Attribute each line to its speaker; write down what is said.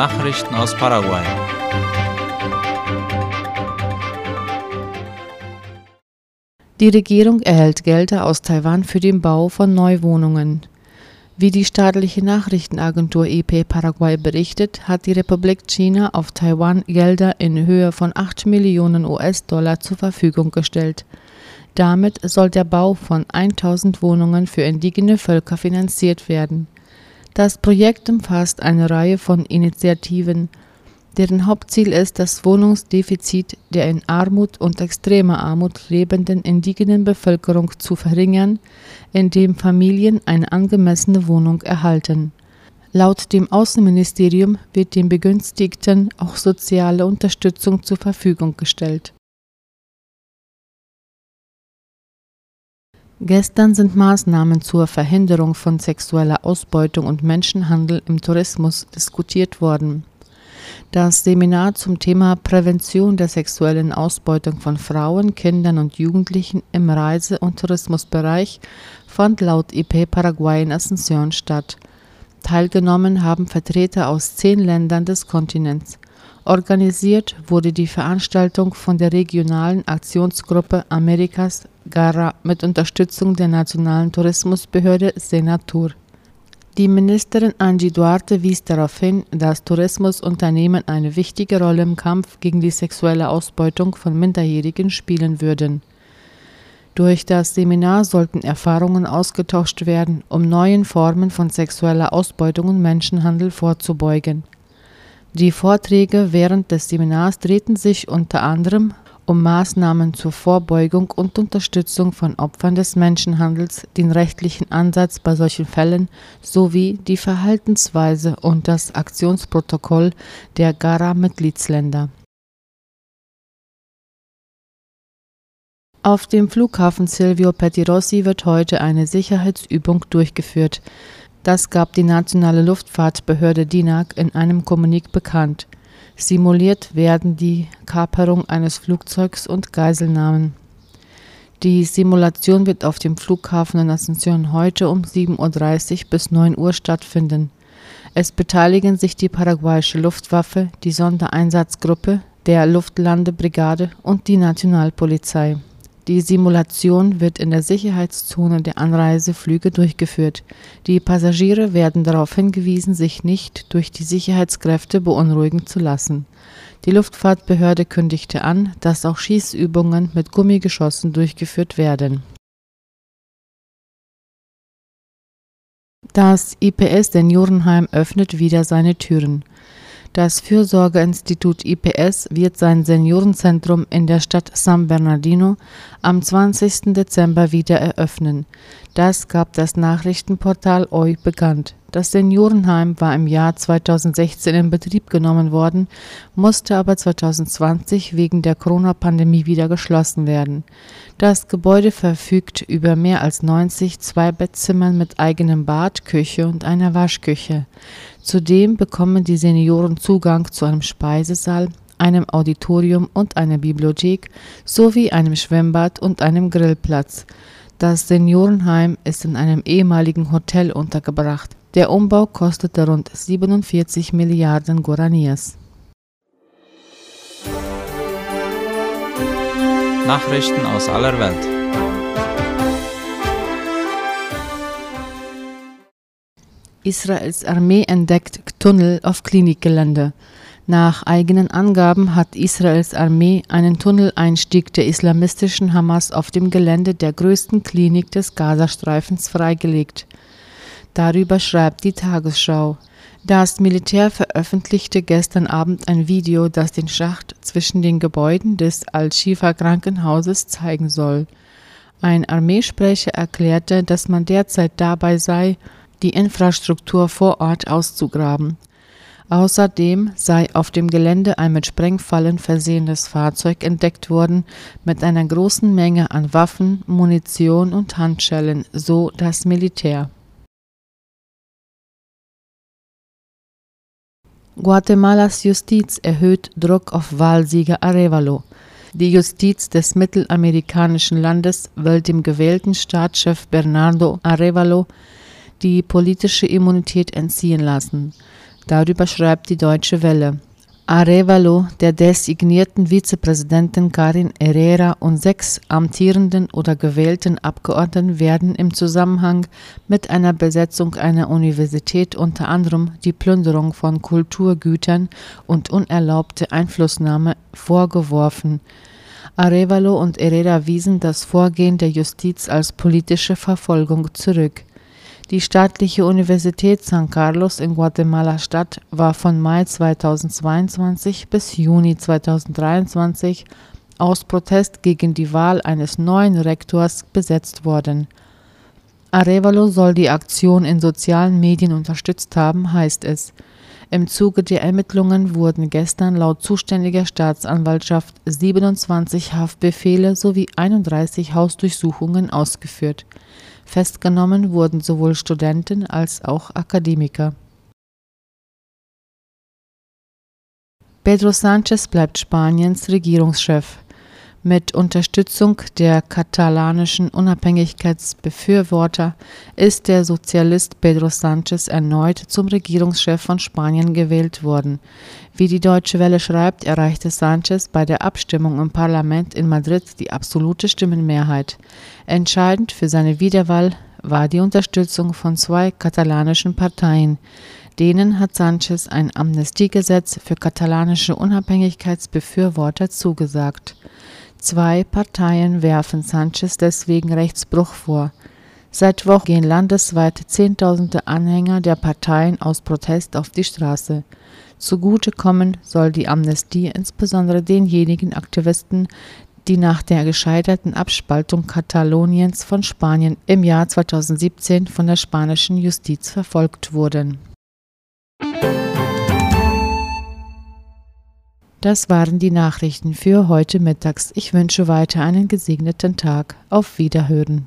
Speaker 1: Nachrichten aus Paraguay.
Speaker 2: Die Regierung erhält Gelder aus Taiwan für den Bau von Neuwohnungen. Wie die staatliche Nachrichtenagentur IP Paraguay berichtet, hat die Republik China auf Taiwan Gelder in Höhe von 8 Millionen US-Dollar zur Verfügung gestellt. Damit soll der Bau von 1000 Wohnungen für indigene Völker finanziert werden. Das Projekt umfasst eine Reihe von Initiativen, deren Hauptziel ist, das Wohnungsdefizit der in Armut und extremer Armut lebenden indigenen Bevölkerung zu verringern, indem Familien eine angemessene Wohnung erhalten. Laut dem Außenministerium wird den Begünstigten auch soziale Unterstützung zur Verfügung gestellt Gestern sind Maßnahmen zur Verhinderung von sexueller Ausbeutung und Menschenhandel im Tourismus diskutiert worden. Das Seminar zum Thema Prävention der sexuellen Ausbeutung von Frauen, Kindern und Jugendlichen im Reise- und Tourismusbereich fand laut IP Paraguay in Asunción statt. Teilgenommen haben Vertreter aus zehn Ländern des Kontinents. Organisiert wurde die Veranstaltung von der regionalen Aktionsgruppe Amerikas Gara mit Unterstützung der nationalen Tourismusbehörde Senatur. Die Ministerin Angie Duarte wies darauf hin, dass Tourismusunternehmen eine wichtige Rolle im Kampf gegen die sexuelle Ausbeutung von Minderjährigen spielen würden. Durch das Seminar sollten Erfahrungen ausgetauscht werden, um neuen Formen von sexueller Ausbeutung und Menschenhandel vorzubeugen die Vorträge während des Seminars drehten sich unter anderem um Maßnahmen zur Vorbeugung und Unterstützung von Opfern des Menschenhandels, den rechtlichen Ansatz bei solchen Fällen sowie die Verhaltensweise und das Aktionsprotokoll der GARA-Mitgliedsländer. Auf dem Flughafen Silvio Pettirossi wird heute eine Sicherheitsübung durchgeführt. Das gab die nationale Luftfahrtbehörde DINAG in einem Kommunique bekannt. Simuliert werden die Kaperung eines Flugzeugs und Geiselnahmen. Die Simulation wird auf dem Flughafen in Asunción heute um 7.30 Uhr bis 9 Uhr stattfinden. Es beteiligen sich die paraguayische Luftwaffe, die Sondereinsatzgruppe der Luftlandebrigade und die Nationalpolizei. Die Simulation wird in der Sicherheitszone der Anreiseflüge durchgeführt. Die Passagiere werden darauf hingewiesen, sich nicht durch die Sicherheitskräfte beunruhigen zu lassen. Die Luftfahrtbehörde kündigte an, dass auch Schießübungen mit Gummigeschossen durchgeführt werden. Das IPS Seniorenheim öffnet wieder seine Türen. Das Fürsorgeinstitut IPS wird sein Seniorenzentrum in der Stadt San Bernardino am 20. Dezember wieder eröffnen. Das gab das Nachrichtenportal OI bekannt. Das Seniorenheim war im Jahr 2016 in Betrieb genommen worden, musste aber 2020 wegen der Corona-Pandemie wieder geschlossen werden. Das Gebäude verfügt über mehr als 90 Zweibettzimmern mit eigenem Bad, Küche und einer Waschküche. Zudem bekommen die Senioren Zugang zu einem Speisesaal, einem Auditorium und einer Bibliothek sowie einem Schwimmbad und einem Grillplatz. Das Seniorenheim ist in einem ehemaligen Hotel untergebracht. Der Umbau kostete rund 47 Milliarden Guaraníes.
Speaker 1: Nachrichten aus aller Welt.
Speaker 2: Israels Armee entdeckt Tunnel auf Klinikgelände. Nach eigenen Angaben hat Israels Armee einen Tunneleinstieg der islamistischen Hamas auf dem Gelände der größten Klinik des Gazastreifens freigelegt. Darüber schreibt die Tagesschau. Das Militär veröffentlichte gestern Abend ein Video, das den Schacht zwischen den Gebäuden des Al-Shifa Krankenhauses zeigen soll. Ein Armeesprecher erklärte, dass man derzeit dabei sei, die Infrastruktur vor Ort auszugraben. Außerdem sei auf dem Gelände ein mit Sprengfallen versehenes Fahrzeug entdeckt worden mit einer großen Menge an Waffen, Munition und Handschellen, so das Militär. Guatemalas Justiz erhöht Druck auf Wahlsieger Arevalo. Die Justiz des mittelamerikanischen Landes will dem gewählten Staatschef Bernardo Arevalo die politische Immunität entziehen lassen. Darüber schreibt die Deutsche Welle. Arevalo, der designierten Vizepräsidentin Karin Herrera und sechs amtierenden oder gewählten Abgeordneten werden im Zusammenhang mit einer Besetzung einer Universität unter anderem die Plünderung von Kulturgütern und unerlaubte Einflussnahme vorgeworfen. Arevalo und Herrera wiesen das Vorgehen der Justiz als politische Verfolgung zurück. Die staatliche Universität San Carlos in Guatemala-Stadt war von Mai 2022 bis Juni 2023 aus Protest gegen die Wahl eines neuen Rektors besetzt worden. Arevalo soll die Aktion in sozialen Medien unterstützt haben, heißt es. Im Zuge der Ermittlungen wurden gestern laut zuständiger Staatsanwaltschaft 27 Haftbefehle sowie 31 Hausdurchsuchungen ausgeführt. Festgenommen wurden sowohl Studenten als auch Akademiker. Pedro Sánchez bleibt Spaniens Regierungschef. Mit Unterstützung der katalanischen Unabhängigkeitsbefürworter ist der Sozialist Pedro Sánchez erneut zum Regierungschef von Spanien gewählt worden. Wie die Deutsche Welle schreibt, erreichte Sánchez bei der Abstimmung im Parlament in Madrid die absolute Stimmenmehrheit. Entscheidend für seine Wiederwahl war die Unterstützung von zwei katalanischen Parteien. Denen hat Sánchez ein Amnestiegesetz für katalanische Unabhängigkeitsbefürworter zugesagt. Zwei Parteien werfen Sanchez deswegen Rechtsbruch vor. Seit Wochen gehen landesweit Zehntausende Anhänger der Parteien aus Protest auf die Straße. Zugutekommen soll die Amnestie insbesondere denjenigen Aktivisten, die nach der gescheiterten Abspaltung Kataloniens von Spanien im Jahr 2017 von der spanischen Justiz verfolgt wurden. Das waren die Nachrichten für heute mittags. Ich wünsche weiter einen gesegneten Tag. Auf Wiederhören.